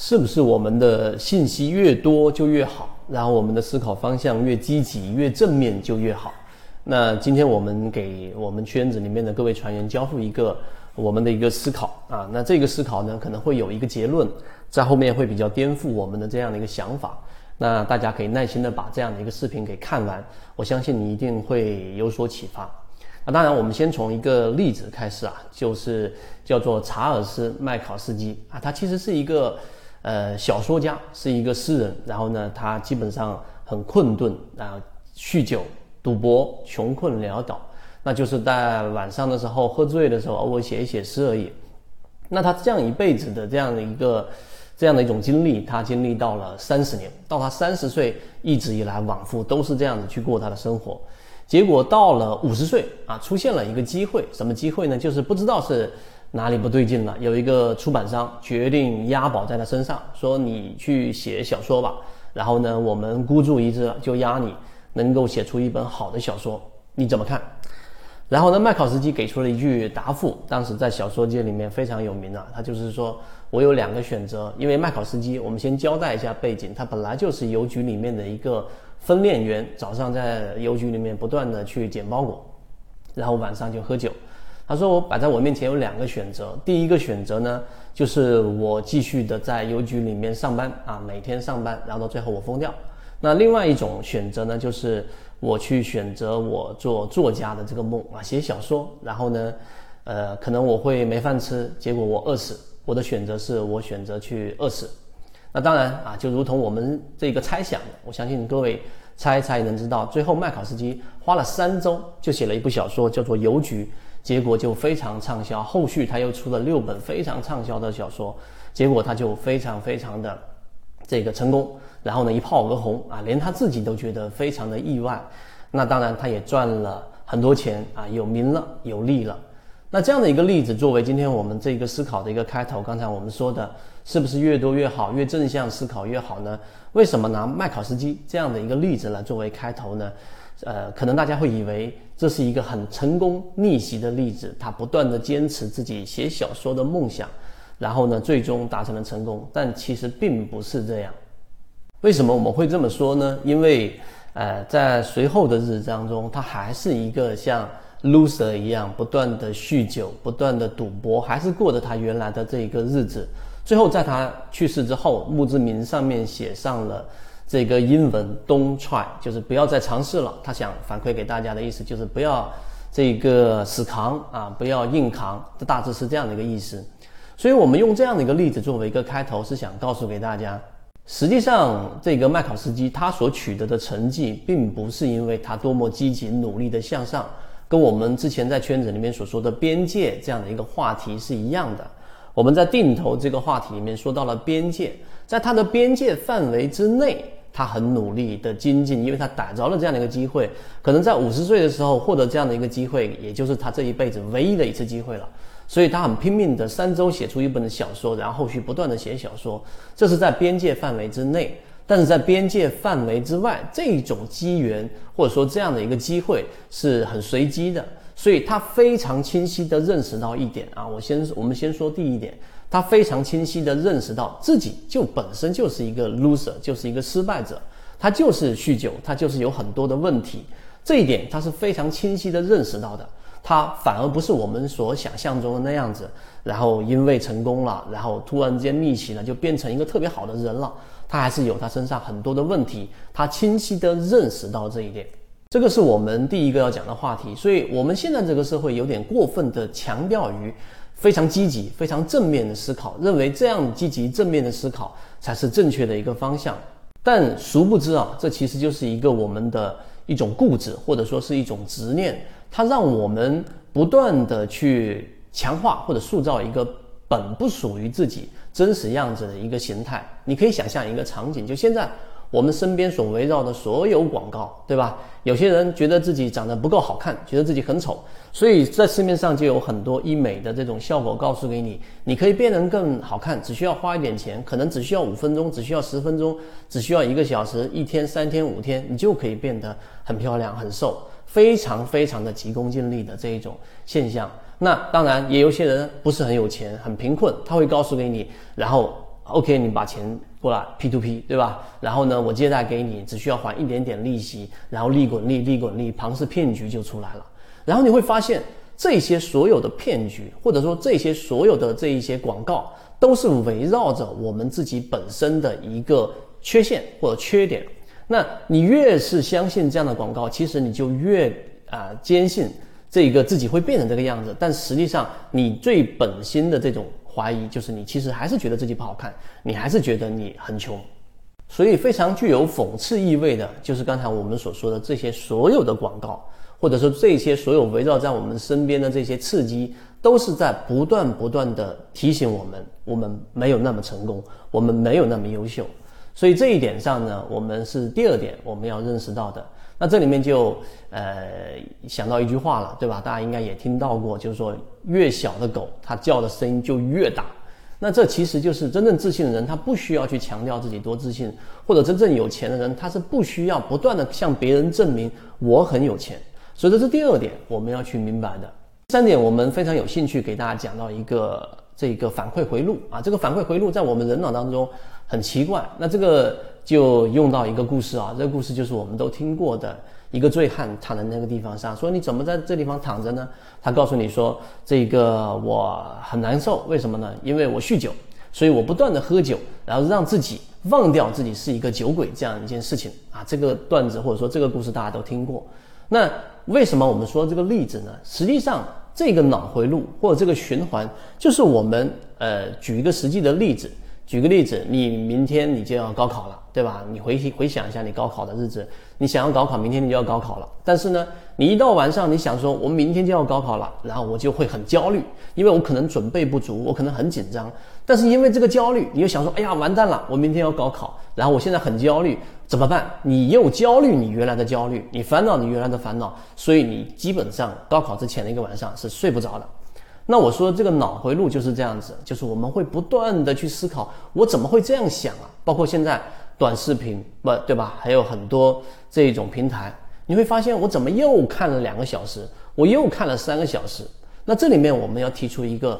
是不是我们的信息越多就越好，然后我们的思考方向越积极、越正面就越好？那今天我们给我们圈子里面的各位船员交付一个我们的一个思考啊，那这个思考呢可能会有一个结论，在后面会比较颠覆我们的这样的一个想法。那大家可以耐心的把这样的一个视频给看完，我相信你一定会有所启发。那当然，我们先从一个例子开始啊，就是叫做查尔斯麦考斯基啊，他其实是一个。呃，小说家是一个诗人，然后呢，他基本上很困顿啊，酗酒、赌博，穷困潦倒，那就是在晚上的时候喝醉的时候，偶尔写一写诗而已。那他这样一辈子的这样的一个这样的一种经历，他经历到了三十年，到他三十岁，一直以来往复都是这样子去过他的生活。结果到了五十岁啊，出现了一个机会，什么机会呢？就是不知道是。哪里不对劲了？有一个出版商决定押宝在他身上，说你去写小说吧。然后呢，我们孤注一掷，就押你能够写出一本好的小说，你怎么看？然后呢，麦考斯基给出了一句答复，当时在小说界里面非常有名啊。他就是说我有两个选择，因为麦考斯基，我们先交代一下背景，他本来就是邮局里面的一个分拣员，早上在邮局里面不断的去捡包裹，然后晚上就喝酒。他说：“我摆在我面前有两个选择，第一个选择呢，就是我继续的在邮局里面上班啊，每天上班，然后到最后我疯掉。那另外一种选择呢，就是我去选择我做作家的这个梦啊，写小说，然后呢，呃，可能我会没饭吃，结果我饿死。我的选择是我选择去饿死。那当然啊，就如同我们这个猜想，我相信各位猜一猜能知道，最后麦考斯基花了三周就写了一部小说，叫做《邮局》。”结果就非常畅销，后续他又出了六本非常畅销的小说，结果他就非常非常的这个成功，然后呢一炮而红啊，连他自己都觉得非常的意外。那当然他也赚了很多钱啊，有名了有利了。那这样的一个例子作为今天我们这个思考的一个开头，刚才我们说的是不是越多越好，越正向思考越好呢？为什么拿麦考斯基这样的一个例子来作为开头呢？呃，可能大家会以为这是一个很成功逆袭的例子，他不断的坚持自己写小说的梦想，然后呢，最终达成了成功。但其实并不是这样。为什么我们会这么说呢？因为，呃，在随后的日子当中，他还是一个像 loser 一样，不断的酗酒，不断的赌博，还是过着他原来的这一个日子。最后，在他去世之后，墓志铭上面写上了。这个英文 “Don't try” 就是不要再尝试了。他想反馈给大家的意思就是不要这个死扛啊，不要硬扛，这大致是这样的一个意思。所以我们用这样的一个例子作为一个开头，是想告诉给大家，实际上这个麦考斯基他所取得的成绩，并不是因为他多么积极努力的向上，跟我们之前在圈子里面所说的边界这样的一个话题是一样的。我们在定投这个话题里面说到了边界，在它的边界范围之内。他很努力的精进，因为他逮着了这样的一个机会，可能在五十岁的时候获得这样的一个机会，也就是他这一辈子唯一的一次机会了。所以他很拼命的三周写出一本小说，然后后续不断的写小说，这是在边界范围之内。但是在边界范围之外，这种机缘或者说这样的一个机会是很随机的，所以他非常清晰的认识到一点啊，我先我们先说第一点。他非常清晰地认识到自己就本身就是一个 loser，就是一个失败者，他就是酗酒，他就是有很多的问题，这一点他是非常清晰地认识到的。他反而不是我们所想象中的那样子，然后因为成功了，然后突然之间逆袭了，就变成一个特别好的人了。他还是有他身上很多的问题，他清晰地认识到这一点。这个是我们第一个要讲的话题。所以，我们现在这个社会有点过分的强调于。非常积极、非常正面的思考，认为这样积极正面的思考才是正确的一个方向。但殊不知啊，这其实就是一个我们的一种固执，或者说是一种执念，它让我们不断的去强化或者塑造一个本不属于自己真实样子的一个形态。你可以想象一个场景，就现在。我们身边所围绕的所有广告，对吧？有些人觉得自己长得不够好看，觉得自己很丑，所以在市面上就有很多医美的这种效果，告诉给你，你可以变得更好看，只需要花一点钱，可能只需要五分钟，只需要十分钟，只需要一个小时，一天、三天、五天，你就可以变得很漂亮、很瘦，非常非常的急功近利的这一种现象。那当然，也有些人不是很有钱，很贫困，他会告诉给你，然后。OK，你把钱过来 P to P，对吧？然后呢，我借贷给你，只需要还一点点利息，然后利滚利，利滚利，庞氏骗局就出来了。然后你会发现，这些所有的骗局，或者说这些所有的这一些广告，都是围绕着我们自己本身的一个缺陷或者缺点。那你越是相信这样的广告，其实你就越啊坚信。这个自己会变成这个样子，但实际上你最本心的这种怀疑，就是你其实还是觉得自己不好看，你还是觉得你很穷，所以非常具有讽刺意味的，就是刚才我们所说的这些所有的广告，或者说这些所有围绕在我们身边的这些刺激，都是在不断不断的提醒我们，我们没有那么成功，我们没有那么优秀，所以这一点上呢，我们是第二点我们要认识到的。那这里面就呃想到一句话了，对吧？大家应该也听到过，就是说越小的狗它叫的声音就越大。那这其实就是真正自信的人，他不需要去强调自己多自信，或者真正有钱的人，他是不需要不断的向别人证明我很有钱。所以这是第二点我们要去明白的。第三点，我们非常有兴趣给大家讲到一个这个反馈回路啊，这个反馈回路在我们人脑当中很奇怪。那这个。就用到一个故事啊，这个故事就是我们都听过的一个醉汉躺在那个地方上，说你怎么在这地方躺着呢？他告诉你说，这个我很难受，为什么呢？因为我酗酒，所以我不断的喝酒，然后让自己忘掉自己是一个酒鬼这样一件事情啊。这个段子或者说这个故事大家都听过。那为什么我们说这个例子呢？实际上这个脑回路或者这个循环，就是我们呃举一个实际的例子。举个例子，你明天你就要高考了，对吧？你回回想一下你高考的日子，你想要高考，明天你就要高考了。但是呢，你一到晚上，你想说，我明天就要高考了，然后我就会很焦虑，因为我可能准备不足，我可能很紧张。但是因为这个焦虑，你又想说，哎呀，完蛋了，我明天要高考，然后我现在很焦虑，怎么办？你又焦虑你原来的焦虑，你烦恼你原来的烦恼，所以你基本上高考之前的一个晚上是睡不着的。那我说这个脑回路就是这样子，就是我们会不断的去思考，我怎么会这样想啊？包括现在短视频，不对吧？还有很多这种平台，你会发现我怎么又看了两个小时，我又看了三个小时。那这里面我们要提出一个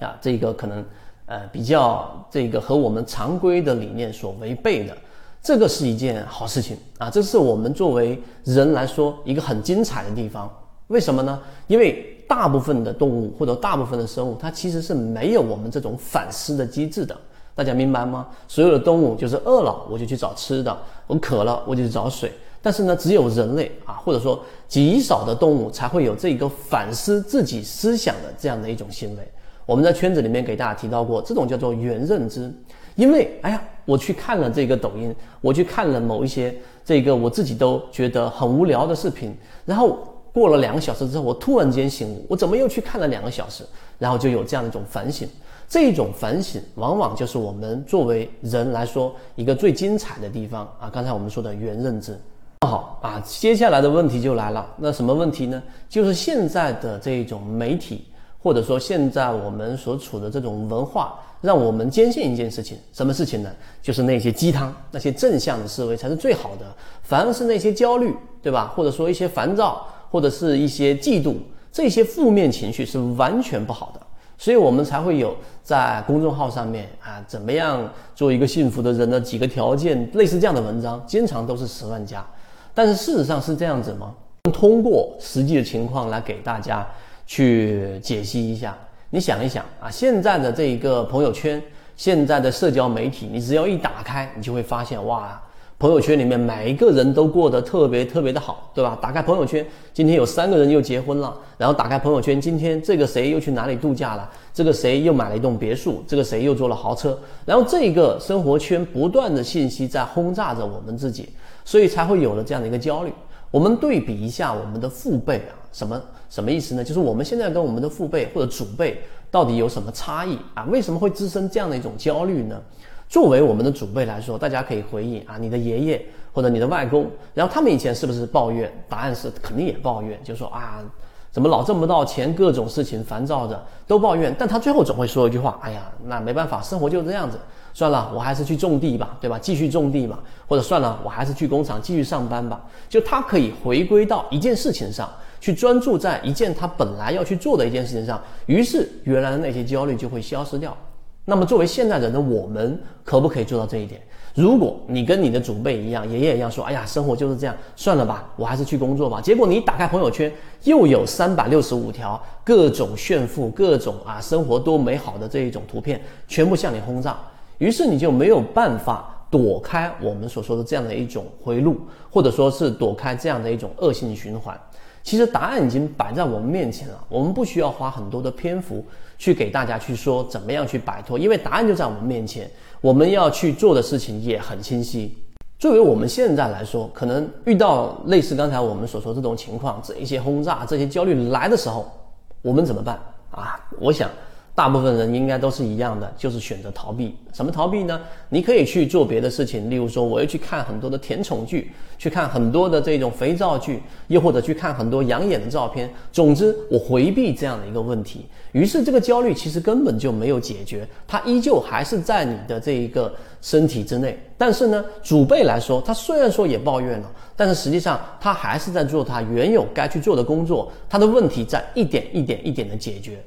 啊，这个可能呃比较这个和我们常规的理念所违背的，这个是一件好事情啊，这是我们作为人来说一个很精彩的地方。为什么呢？因为。大部分的动物或者大部分的生物，它其实是没有我们这种反思的机制的。大家明白吗？所有的动物就是饿了我就去找吃的，我渴了我就去找水。但是呢，只有人类啊，或者说极少的动物才会有这个反思自己思想的这样的一种行为。我们在圈子里面给大家提到过，这种叫做原认知。因为哎呀，我去看了这个抖音，我去看了某一些这个我自己都觉得很无聊的视频，然后。过了两个小时之后，我突然间醒悟，我怎么又去看了两个小时？然后就有这样一种反省。这种反省往往就是我们作为人来说一个最精彩的地方啊！刚才我们说的原认知。好啊，接下来的问题就来了，那什么问题呢？就是现在的这种媒体，或者说现在我们所处的这种文化，让我们坚信一件事情，什么事情呢？就是那些鸡汤、那些正向的思维才是最好的，凡是那些焦虑，对吧？或者说一些烦躁。或者是一些嫉妒，这些负面情绪是完全不好的，所以我们才会有在公众号上面啊，怎么样做一个幸福的人的几个条件，类似这样的文章，经常都是十万加。但是事实上是这样子吗？通过实际的情况来给大家去解析一下。你想一想啊，现在的这一个朋友圈，现在的社交媒体，你只要一打开，你就会发现哇。朋友圈里面每一个人都过得特别特别的好，对吧？打开朋友圈，今天有三个人又结婚了，然后打开朋友圈，今天这个谁又去哪里度假了？这个谁又买了一栋别墅？这个谁又坐了豪车？然后这个生活圈不断的信息在轰炸着我们自己，所以才会有了这样的一个焦虑。我们对比一下我们的父辈啊，什么什么意思呢？就是我们现在跟我们的父辈或者祖辈到底有什么差异啊？为什么会滋生这样的一种焦虑呢？作为我们的祖辈来说，大家可以回忆啊，你的爷爷或者你的外公，然后他们以前是不是抱怨？答案是肯定也抱怨，就说啊，怎么老挣不到钱，各种事情烦躁着，都抱怨。但他最后总会说一句话：哎呀，那没办法，生活就这样子，算了，我还是去种地吧，对吧？继续种地吧，或者算了，我还是去工厂继续上班吧。就他可以回归到一件事情上去，专注在一件他本来要去做的一件事情上，于是原来的那些焦虑就会消失掉。那么作为现代人的我们，可不可以做到这一点？如果你跟你的祖辈一样，爷爷一样说：“哎呀，生活就是这样，算了吧，我还是去工作吧。”结果你打开朋友圈，又有三百六十五条各种炫富、各种啊生活多美好的这一种图片，全部向你轰炸，于是你就没有办法躲开我们所说的这样的一种回路，或者说是躲开这样的一种恶性循环。其实答案已经摆在我们面前了，我们不需要花很多的篇幅去给大家去说怎么样去摆脱，因为答案就在我们面前。我们要去做的事情也很清晰。作为我们现在来说，可能遇到类似刚才我们所说这种情况，这一些轰炸、这些焦虑来的时候，我们怎么办啊？我想。大部分人应该都是一样的，就是选择逃避。什么逃避呢？你可以去做别的事情，例如说，我要去看很多的甜宠剧，去看很多的这种肥皂剧，又或者去看很多养眼的照片。总之，我回避这样的一个问题。于是，这个焦虑其实根本就没有解决，它依旧还是在你的这一个身体之内。但是呢，祖辈来说，他虽然说也抱怨了，但是实际上他还是在做他原有该去做的工作，他的问题在一点一点一点的解决。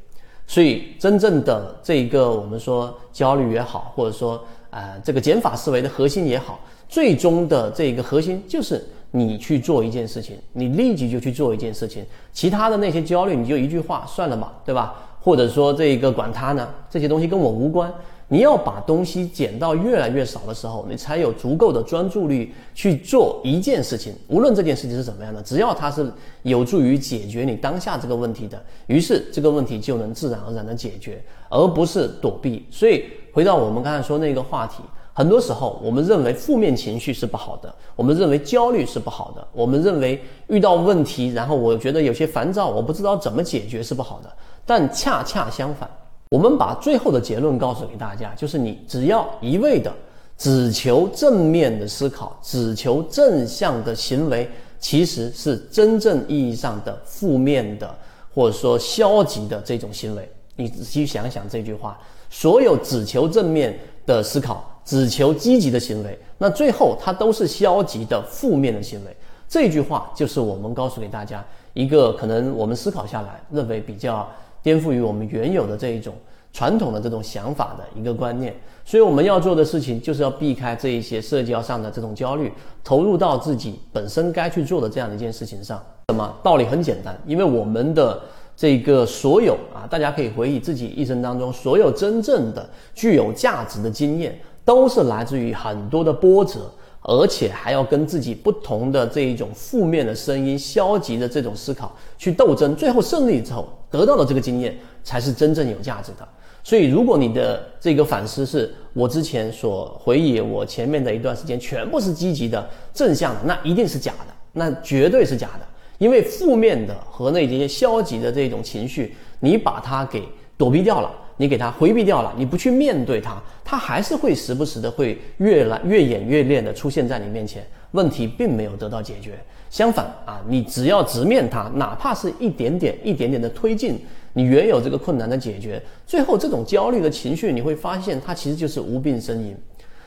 所以，真正的这一个我们说焦虑也好，或者说呃这个减法思维的核心也好，最终的这个核心就是你去做一件事情，你立即就去做一件事情，其他的那些焦虑你就一句话算了嘛，对吧？或者说这个管他呢，这些东西跟我无关。你要把东西减到越来越少的时候，你才有足够的专注力去做一件事情。无论这件事情是怎么样的，只要它是有助于解决你当下这个问题的，于是这个问题就能自然而然的解决，而不是躲避。所以回到我们刚才说那个话题，很多时候我们认为负面情绪是不好的，我们认为焦虑是不好的，我们认为遇到问题，然后我觉得有些烦躁，我不知道怎么解决是不好的。但恰恰相反。我们把最后的结论告诉给大家，就是你只要一味的只求正面的思考，只求正向的行为，其实是真正意义上的负面的，或者说消极的这种行为。你仔细想想这句话，所有只求正面的思考，只求积极的行为，那最后它都是消极的、负面的行为。这句话就是我们告诉给大家一个可能我们思考下来认为比较。颠覆于我们原有的这一种传统的这种想法的一个观念，所以我们要做的事情就是要避开这一些社交上的这种焦虑，投入到自己本身该去做的这样的一件事情上。什么道理很简单，因为我们的这个所有啊，大家可以回忆自己一生当中所有真正的具有价值的经验，都是来自于很多的波折。而且还要跟自己不同的这一种负面的声音、消极的这种思考去斗争，最后胜利之后得到的这个经验才是真正有价值的。所以，如果你的这个反思是我之前所回忆，我前面的一段时间全部是积极的、正向的，那一定是假的，那绝对是假的。因为负面的和那些消极的这种情绪，你把它给躲避掉了。你给他回避掉了，你不去面对他，他还是会时不时的会越来越演越烈的出现在你面前，问题并没有得到解决。相反啊，你只要直面他，哪怕是一点点、一点点的推进你原有这个困难的解决，最后这种焦虑的情绪，你会发现它其实就是无病呻吟。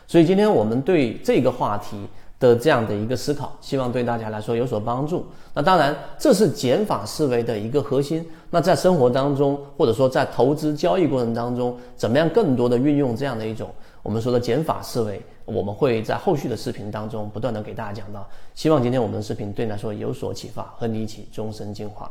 所以今天我们对这个话题。的这样的一个思考，希望对大家来说有所帮助。那当然，这是减法思维的一个核心。那在生活当中，或者说在投资交易过程当中，怎么样更多的运用这样的一种我们说的减法思维？我们会在后续的视频当中不断的给大家讲到。希望今天我们的视频对你来说有所启发，和你一起终身进化。